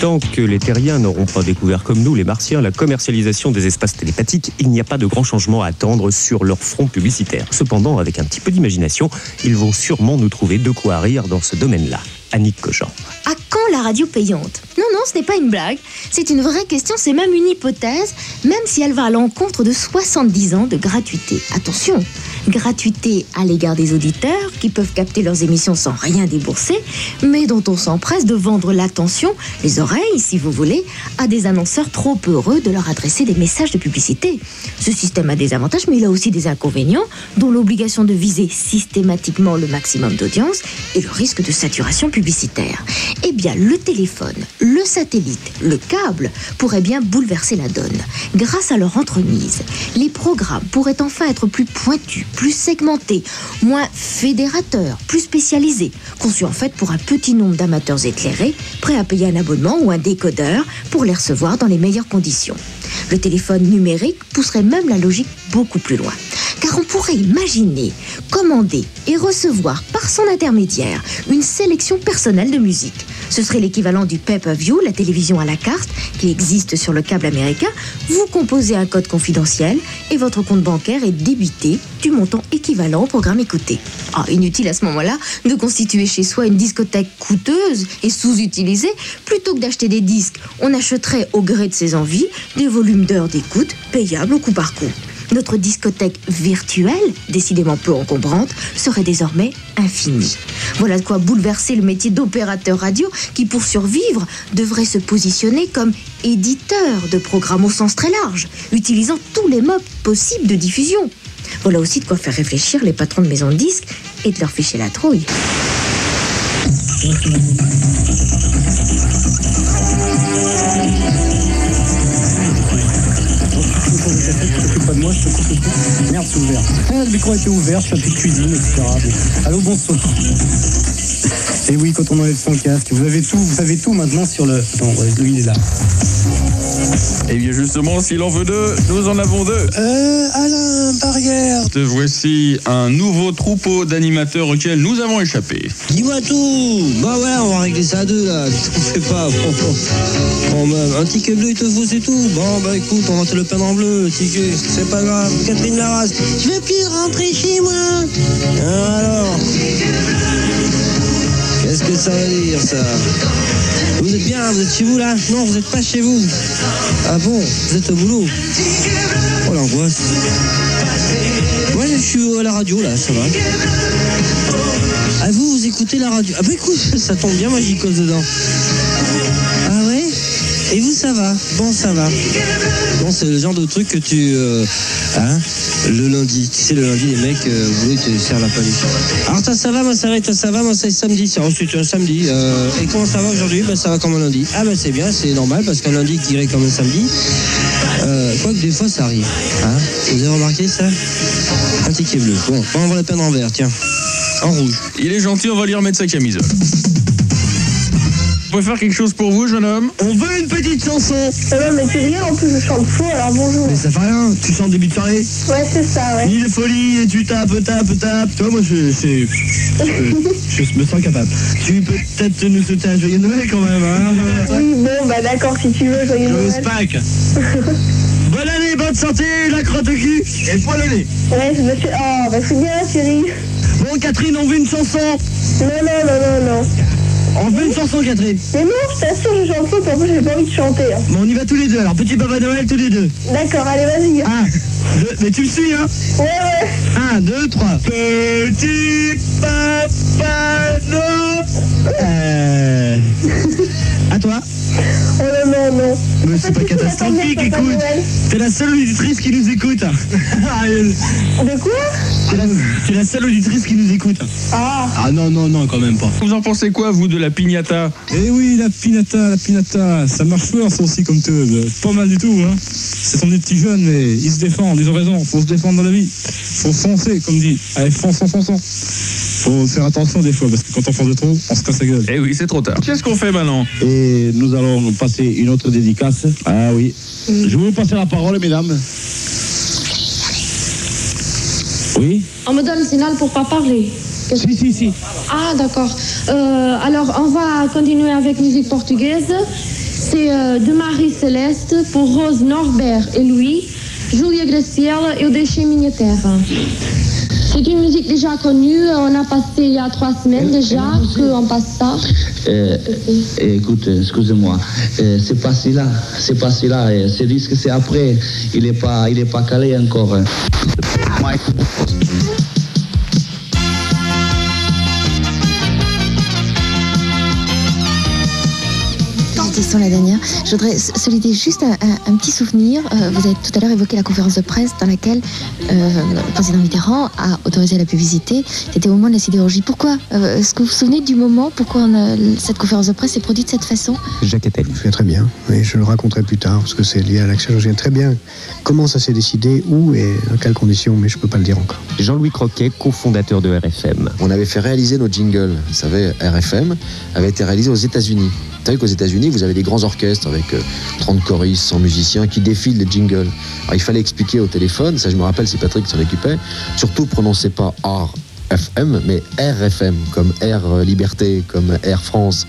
Tant que les terriens n'auront pas découvert comme nous, les martiens, la commercialisation des espaces télépathiques, il n'y a pas de grand changement à attendre sur leur front publicitaire. Cependant, avec un petit peu d'imagination, ils vont sûrement nous trouver de quoi rire dans ce domaine-là. Annick Cogent. À quand la radio payante Non, non, ce n'est pas une blague. C'est une vraie question, c'est même une hypothèse, même si elle va à l'encontre de 70 ans de gratuité. Attention, gratuité à l'égard des auditeurs qui peuvent capter leurs émissions sans rien débourser, mais dont on s'empresse de vendre l'attention, les oreilles, si vous voulez, à des annonceurs trop heureux de leur adresser des messages de publicité. Ce système a des avantages, mais il a aussi des inconvénients, dont l'obligation de viser systématiquement le maximum d'audience et le risque de saturation publicitaire. Eh bien, le téléphone, le satellite, le câble pourraient bien bouleverser la donne. Grâce à leur entremise, les programmes pourraient enfin être plus pointus, plus segmentés, moins fédérateurs, plus spécialisés, conçus en fait pour un petit nombre d'amateurs éclairés, prêts à payer un abonnement ou un décodeur pour les recevoir dans les meilleures conditions. Le téléphone numérique pousserait même la logique beaucoup plus loin. Car on pourrait imaginer, commander et recevoir par son intermédiaire une sélection personnelle de musique. Ce serait l'équivalent du pay-per-view, la télévision à la carte, qui existe sur le câble américain. Vous composez un code confidentiel et votre compte bancaire est débité du montant équivalent au programme écouté. Ah, inutile à ce moment-là de constituer chez soi une discothèque coûteuse et sous-utilisée. Plutôt que d'acheter des disques, on achèterait au gré de ses envies des volumes d'heures d'écoute payables au coup par coup. Notre discothèque virtuelle, décidément peu encombrante, serait désormais infinie. Voilà de quoi bouleverser le métier d'opérateur radio qui, pour survivre, devrait se positionner comme éditeur de programmes au sens très large, utilisant tous les modes possibles de diffusion. Voilà aussi de quoi faire réfléchir les patrons de maisons de disques et de leur ficher la trouille. T'occupe pas de moi, je te coupe le. Merde, c'est ouvert. Ah, le micro été ouvert, je un peu de cuisine, etc. Allô, bonsoir. Et oui, quand on enlève son casque, vous avez tout, vous savez tout maintenant sur le. Non, lui, il est là. Eh bien justement, s'il en veut deux, nous en avons deux. Euh, Alain Barrière. Te voici un nouveau troupeau d'animateurs auquel nous avons échappé. Dis-moi tout. Bah ouais, on va régler ça à deux là. T'en fais pas. Bon, bon. Bon, bah, un ticket bleu, il te faut, c'est tout. Bon, bah écoute, on va te le peindre en bleu, le ticket. C'est pas grave. Catherine Larrasse. Je veux plus rentrer chez moi. Ah, alors. Ça veut dire ça Vous êtes bien, vous êtes chez vous là Non, vous n'êtes pas chez vous. Ah bon, vous êtes au boulot. Oh l'angoisse. Moi je suis à la radio là, ça va. Ah vous, vous écoutez la radio Ah bah écoute, ça tombe bien, moi j'y cause dedans. Et vous ça va Bon ça va. Bon c'est le genre de truc que tu... euh, hein Le lundi. Tu sais le lundi les mecs euh, ils te servent la palette. Alors toi ça va, moi ça va, ça va, moi c'est samedi. C'est ensuite un samedi. Euh, et comment ça va aujourd'hui Bah ça va comme un lundi. Ah bah c'est bien, c'est normal parce qu'un lundi qui irait comme un samedi. Euh, Quoique des fois ça arrive. Hein Vous avez remarqué ça? Un ticket bleu. Bon, on va le peindre en vert, tiens. En rouge. Il est gentil, on va lui remettre sa camisole. On peut faire quelque chose pour vous, jeune homme On veut une petite chanson Eh ben, mais c'est rien, en plus je chante faux, alors bonjour. Mais ça fait rien, tu chantes début de soirée Ouais, c'est ça, ouais. Ni de folie, et tu tapes, tapes, tapes. Toi, moi, je, je, je me sens capable. Tu peux peut-être nous souhaiter un joyeux Noël quand même, hein Oui, bon, bah d'accord, si tu veux, joyeux Noël. Pâques Bonne année, bonne santé, la crotte au cul et poil au nez Ouais, je me suis... Oh, bah c'est bien, chérie. Bon, Catherine, on veut une chanson Non, non, non, non, non. On veut une chanson, Catherine Mais non, je t'assure, je chante puis en plus j'ai pas envie de chanter. hein. Bon, on y va tous les deux, alors petit Papa Noël tous les deux. D'accord, allez, vas-y. Un, deux, mais tu me suis, hein Ouais, ouais. Un, deux, trois. Petit Papa Noël Euh... À toi Oh non, non, non. Mais c'est pas catastrophique, écoute. T'es la seule auditrice qui nous écoute De quoi T'es la, t'es la seule auditrice qui nous écoute Ah. Ah non, non, non, quand même pas Vous en pensez quoi, vous, de la pignata Eh oui, la pinata, la pinata, ça marche fort ça aussi comme teub. Pas mal du tout, hein. Ce sont des petits jeunes, mais ils se défendent, ils ont raison. Faut se défendre dans la vie. Faut foncer, comme dit. Allez, fonce, fonce, fonce, fonce. Faut faire attention des fois, parce que quand on fonce de trop, on se casse la gueule. Eh oui, c'est trop tard. Qu'est-ce qu'on fait maintenant Et nous allons passer une autre dédicace. Ah oui. Je vais vous passer la parole, mesdames. Oui On me donne le signal pour pas parler. Si, si, si. Ah, d'accord. Euh, alors, on va continuer avec musique portugaise. C'est euh, de Marie Céleste pour Rose Norbert et Louis, Julia Graciela et o Deixei Minha Terra. C'est une musique déjà connue. On a passé il y a trois semaines déjà qu'on passe ça. Euh, écoute, excusez-moi, euh, c'est pas celui-là, c'est pas celui-là, euh, ce disque c'est après, il est pas, il est pas calé encore. Hein. Question la dernière. Je voudrais s- solider juste un, un- un petit souvenir. Euh, vous avez tout à l'heure évoqué la conférence de presse dans laquelle euh, le président Mitterrand a autorisé la publicité. C'était au moment de la sidérurgie. Pourquoi Euh, Est-ce que vous vous souvenez du moment Pourquoi on a- cette conférence de presse s'est produite de cette façon? Jacques Attali. Je me souviens très bien, et je le raconterai plus tard, parce que c'est lié à l'action. Je me souviens très bien comment ça s'est décidé, où et dans quelles conditions, mais je ne peux pas le dire encore. Jean-Louis Croquet, cofondateur de RFM. On avait fait réaliser nos jingles. Vous savez, RFM avait été réalisé aux États-Unis. Vous savez qu'aux États-Unis, vous avez des grands orchestres avec euh, 30 choristes, 100 musiciens qui défilent les jingles. Alors il fallait expliquer au téléphone, ça je me rappelle, c'est Patrick qui s'en occupait. Surtout, prononcez pas R. FM, mais RFM, comme Air Liberté, comme Air France.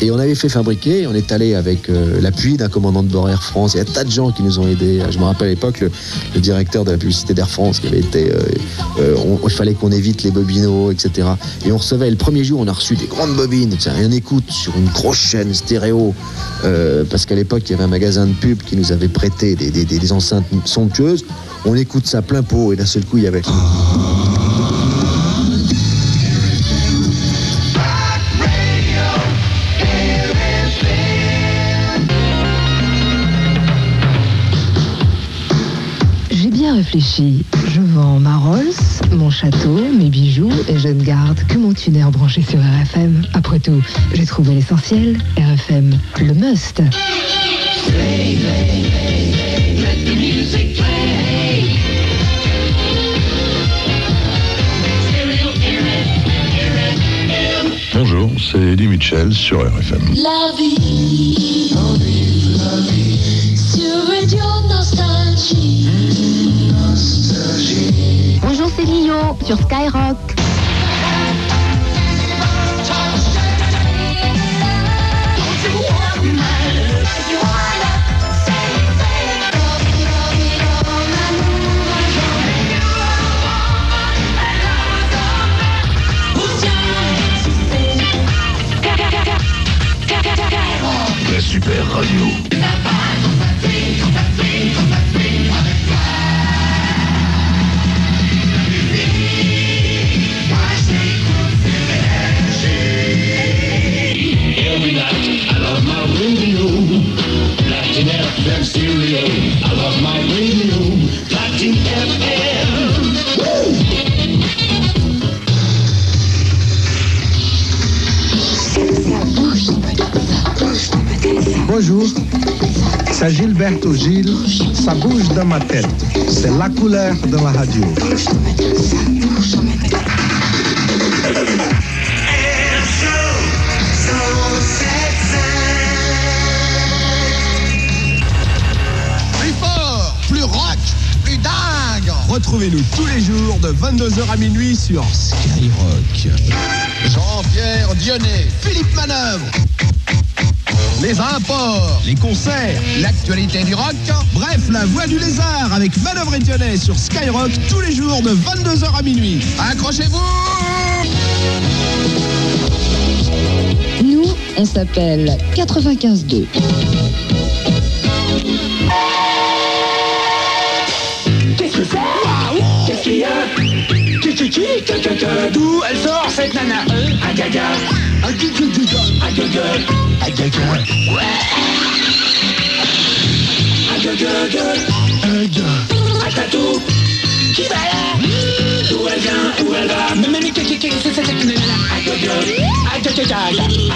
Et on avait fait fabriquer, on est allé avec euh, l'appui d'un commandant de bord Air France. Il y a un tas de gens qui nous ont aidés. Je me rappelle à l'époque, le, directeur de la publicité d'Air France qui avait été. euh, euh, il fallait qu'on évite les bobinos, etc. Et on recevait, le premier jour, on a reçu des grandes bobines, rien écoute, sur une grosse chaîne stéréo. parce qu'à l'époque, il y avait un magasin de pub qui nous avait prêté des, enceintes somptueuses. On écoute ça plein pot, et d'un seul coup, il y avait. Réfléchi. Je vends ma Rolls, mon château, mes bijoux et je ne garde que mon tuner branché sur RFM. Après tout, j'ai trouvé l'essentiel. RFM, le must. Bonjour, c'est Eddie Mitchell sur RFM. La vie, sur Skyrock. Dans ma tête. C'est la couleur de la radio. Plus fort, plus rock, plus dingue Retrouvez-nous tous les jours de 22h à minuit sur Skyrock. Jean-Pierre Dionnet, Philippe Manœuvre. Les imports, les concerts, l'actualité du rock. Bref, la voix du lézard avec Manœuvre et Dionnet sur Skyrock tous les jours de 22h à minuit. Accrochez-vous Nous, on s'appelle 95.2. Qu'est-ce que c'est? Waouh Qu'est-ce qu'il y a? Qui, qui, qui D'où elle sort cette nana Euh, Un gaga Un gaga Un gaga Un gaga Ouais Un gaga Un gaga Un tatou Qui va là? D'où elle vient Où elle va? Que c'est cette nana? Un gaga Un gaga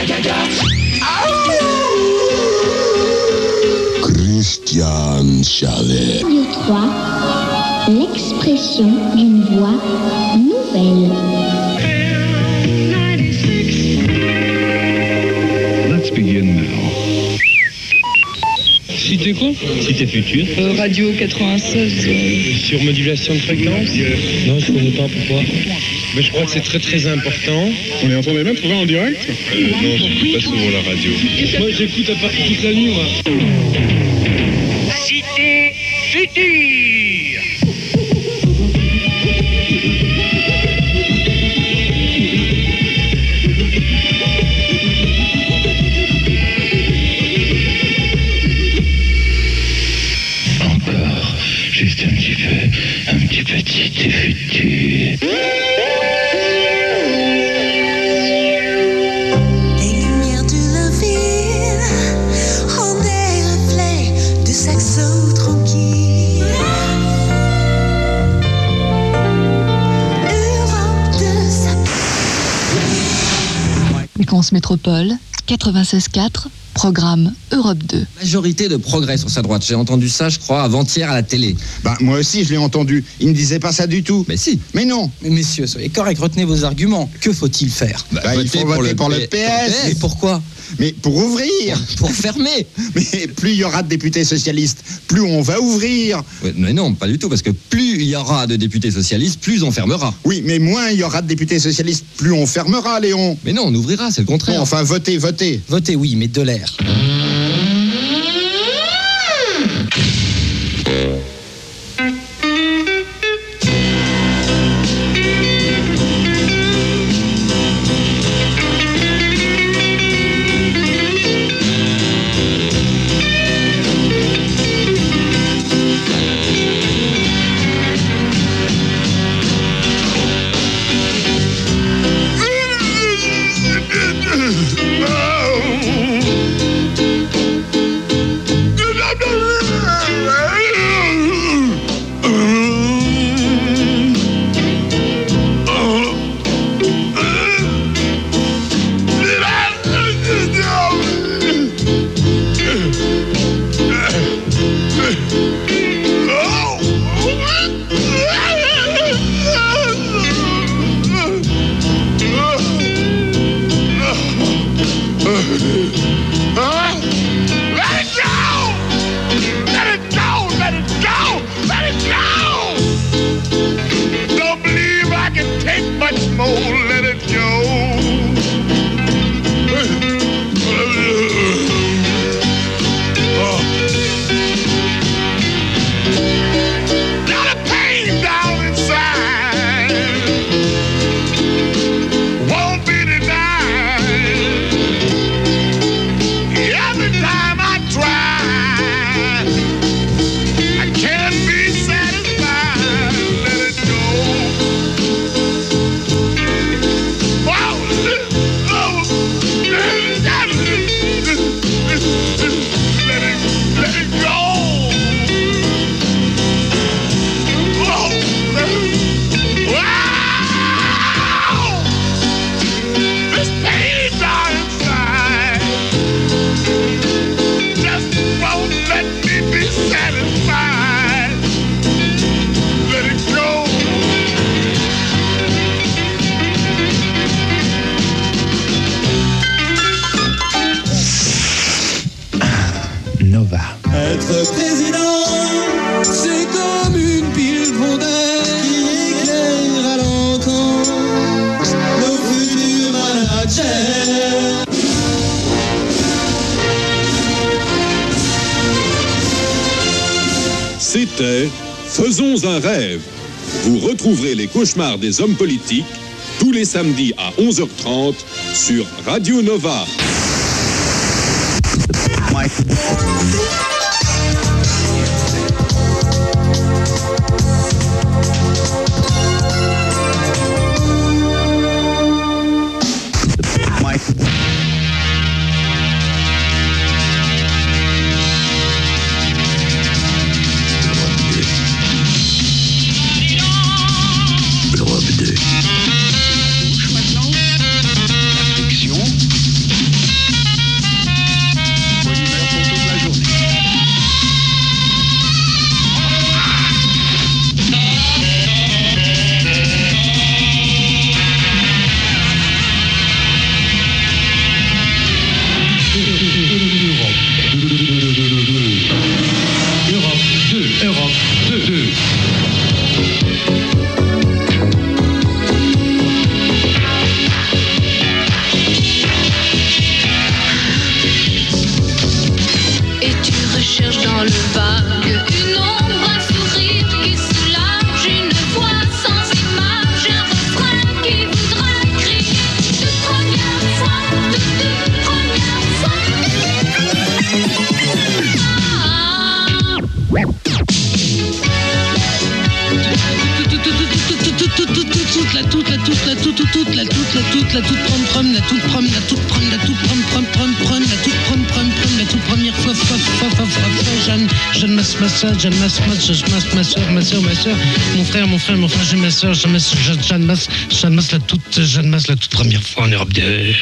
Un gaga Christian Chalet. Audio 3. D'une voix nouvelle. Let's begin now. Cité quoi? Cité future. radio 96. Sur modulation de fréquence Non, je connais pas pourquoi? Mais je crois que c'est très très important. On est en train de mettre en direct? Euh, non, j'écoute pas souvent la radio. Moi, j'écoute à partir toute la nuit, moi. Cité future Fréquence Métropole 96.4, programme Europe 2. Majorité de progrès sur sa droite. J'ai entendu ça, je crois, avant-hier à la télé. Bah, moi aussi, je l'ai entendu. Il ne disait pas ça du tout. Mais si. Mais non. Mais messieurs, soyez corrects, retenez vos arguments. Que faut-il faire? Bah, il faut voter pour le, PS. Et pourquoi? Mais pour ouvrir. Pour fermer. Mais plus il y aura de députés socialistes, plus on va ouvrir. Ouais, mais non, pas du tout, parce que plus il y aura de députés socialistes, plus on fermera. Oui, mais moins il y aura de députés socialistes, plus on fermera, Léon. Mais non, on ouvrira, c'est le contraire. Bon, enfin, votez, votez. Votez oui, mais de l'air. Vous retrouverez les cauchemars des hommes politiques tous les samedis à 11h30 sur Radio Nova. Masse ma soeur ma soeur ma soeur ma soeur ma soeur mon frère mon frère mon frère Jeanne ma soeur masse Jeanne Jeanne masse Jeanne masse la toute Jeanne masse la toute première fois en Europe 2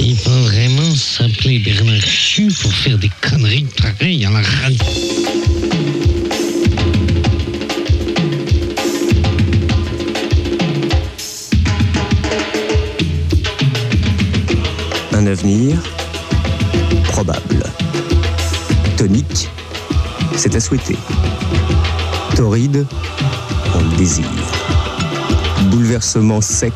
Il faut vraiment s'appeler Bernard Chu pour faire des conneries pareilles à la radio. Probable. Tonique, c'est à souhaiter. Torride, on le désire. Bouleversement sec,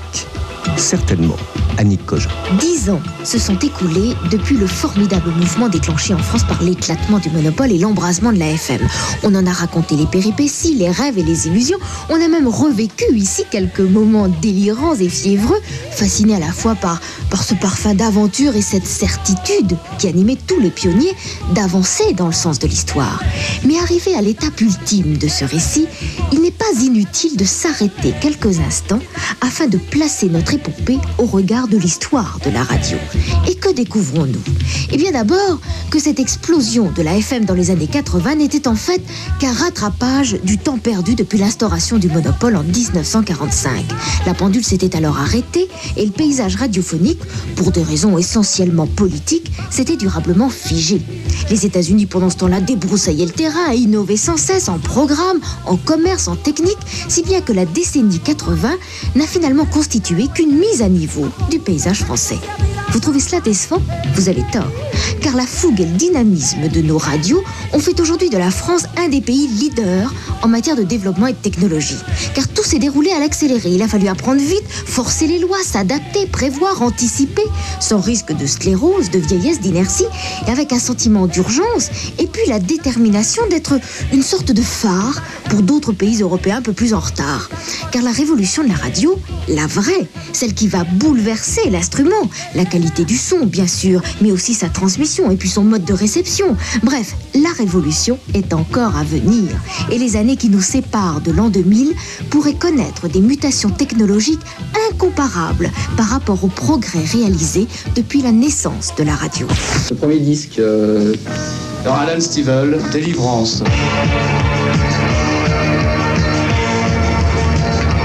certainement. Annick Cogin. Dix ans se sont écoulés depuis le formidable mouvement déclenché en France par l'éclatement du monopole et l'embrasement de la FM. On en a raconté les péripéties, les rêves et les illusions. On a même revécu ici quelques moments délirants et fiévreux, fascinés à la fois par, par ce parfum d'aventure et cette certitude qui animait tous les pionniers d'avancer dans le sens de l'histoire. Mais arrivé à l'étape ultime de ce récit, il n'est pas inutile de s'arrêter quelques instants afin de placer notre épopée au regard de l'histoire de la radio. Et que découvrons-nous? Eh bien d'abord que cette explosion de la FM dans les années 80 n'était en fait qu'un rattrapage du temps perdu depuis l'instauration du monopole en 1945. La pendule s'était alors arrêtée et le paysage radiophonique, pour des raisons essentiellement politiques, s'était durablement figé. Les États-Unis pendant ce temps-là débroussaillaient le terrain et innovaient sans cesse en programme, en commerce, en technique, si bien que la décennie 80 n'a finalement constitué qu'une mise à niveau du paysage français. Vous trouvez cela décevant Vous avez tort. Car la fougue et le dynamisme de nos radios ont fait aujourd'hui de la France un des pays leaders en matière de développement et de technologie. Car tout s'est déroulé à l'accéléré. Il a fallu apprendre vite, forcer les lois, s'adapter, prévoir, anticiper, sans risque de sclérose, de vieillesse, d'inertie, et avec un sentiment d'urgence, et puis la détermination d'être une sorte de phare pour d'autres pays européens un peu plus en retard. Car la révolution de la radio, la vraie, celle qui va bouleverser l'instrument, la qualité du son, bien sûr, mais aussi sa transmission et puis son mode de réception. Bref, la révolution est encore à venir. Et les années qui nous séparent de l'an 2000 pourraient connaître des mutations technologiques incomparables par rapport aux progrès réalisés depuis la naissance de la radio. Le premier disque euh, dans Alan Stivell, Délivrance.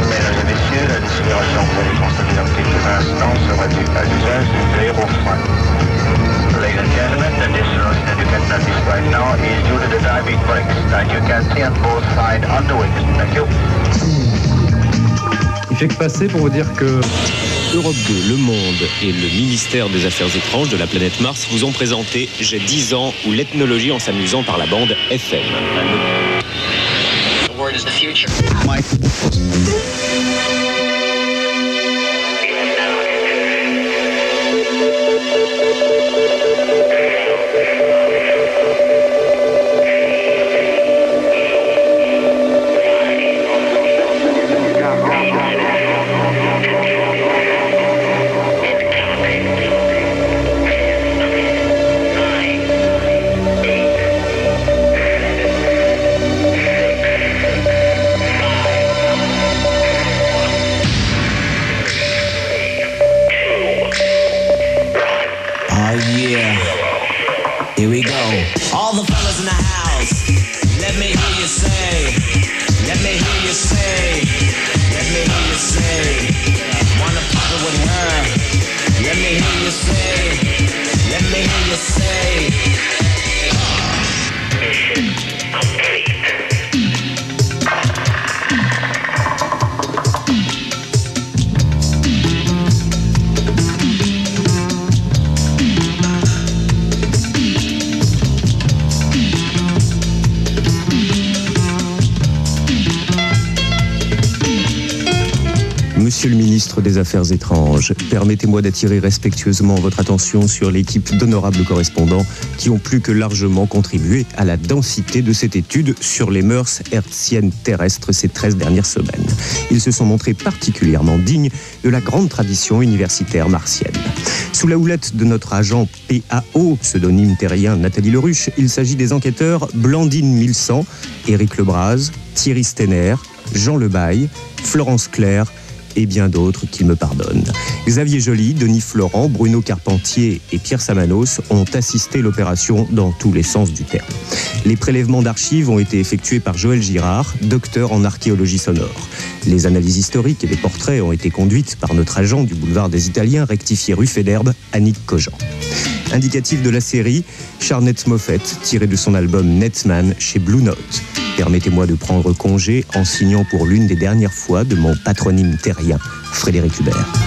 Mesdames et messieurs, la décélération que vous allez constater dans quelques instants sera due à l'usage that right now is due to the diving brakes that you can see on both sides on the wings. Thank you. Il fait que passer pour vous dire que Europe 2, Le Monde et le ministère des Affaires étranges de la planète Mars vous ont présenté J'ai 10 ans ou l'ethnologie en s'amusant par la bande FM. The word is the future. Yeah. Here we go. All the fellas in the house, let me hear you say. Let me hear you say. Let me hear you say. Wanna pop it with her? Let me hear you say. Let me hear you say. Des Affaires étranges, permettez-moi d'attirer respectueusement votre attention sur l'équipe d'honorables correspondants qui ont plus que largement contribué à la densité de cette étude sur les mœurs hertziennes terrestres ces 13 dernières semaines. Ils se sont montrés particulièrement dignes de la grande tradition universitaire martienne. Sous la houlette de notre agent PAO, pseudonyme terrien Nathalie Leruche, il s'agit des enquêteurs Blandine Milsan, Éric Lebras, Thierry Stenner, Jean Lebaille, Florence Claire, et bien d'autres qui me pardonnent. Xavier Joly, Denis Florent, Bruno Carpentier et Pierre Samanos ont assisté l'opération dans tous les sens du terme. Les prélèvements d'archives ont été effectués par Joël Girard, docteur en archéologie sonore. Les analyses historiques et les portraits ont été conduites par notre agent du boulevard des Italiens, rectifié rue Fédherbe, Annick Cogent. Indicatif de la série, Charnette Moffett, tiré de son album Netman chez Blue Note. Permettez-moi de prendre congé en signant pour l'une des dernières fois de mon patronyme terrien, Frédéric Hubert.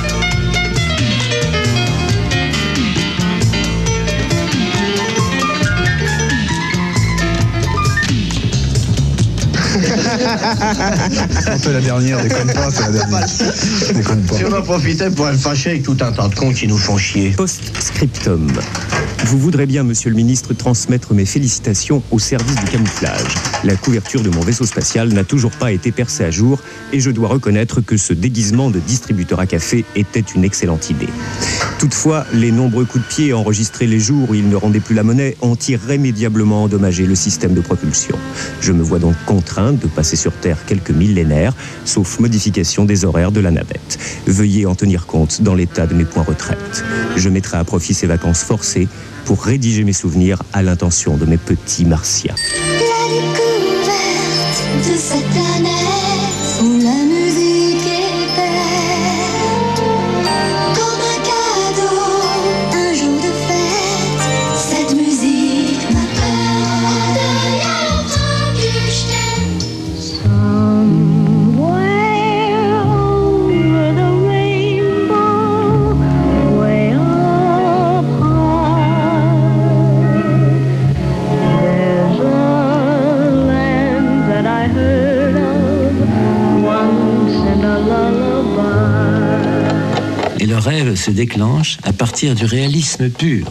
Un peu la dernière, déconne pas, c'est la dernière. Déconne pas. Si on en profitait pour être fâché avec tout un tas de cons qui nous font chier. Post-scriptum. Vous voudrez bien, monsieur le ministre, transmettre mes félicitations au service du camouflage. La couverture de mon vaisseau spatial n'a toujours pas été percée à jour et je dois reconnaître que ce déguisement de distributeur à café était une excellente idée. Toutefois, les nombreux coups de pied enregistrés les jours où il ne rendait plus la monnaie ont irrémédiablement endommagé le système de propulsion. Je me vois donc contraint de passer sur Terre quelques millénaires, sauf modification des horaires de la navette. Veuillez en tenir compte dans l'état de mes points retraite. Je mettrai à profit ces vacances forcées pour rédiger mes souvenirs à l'intention de mes petits martiens. Rêve se déclenche à partir du réalisme pur.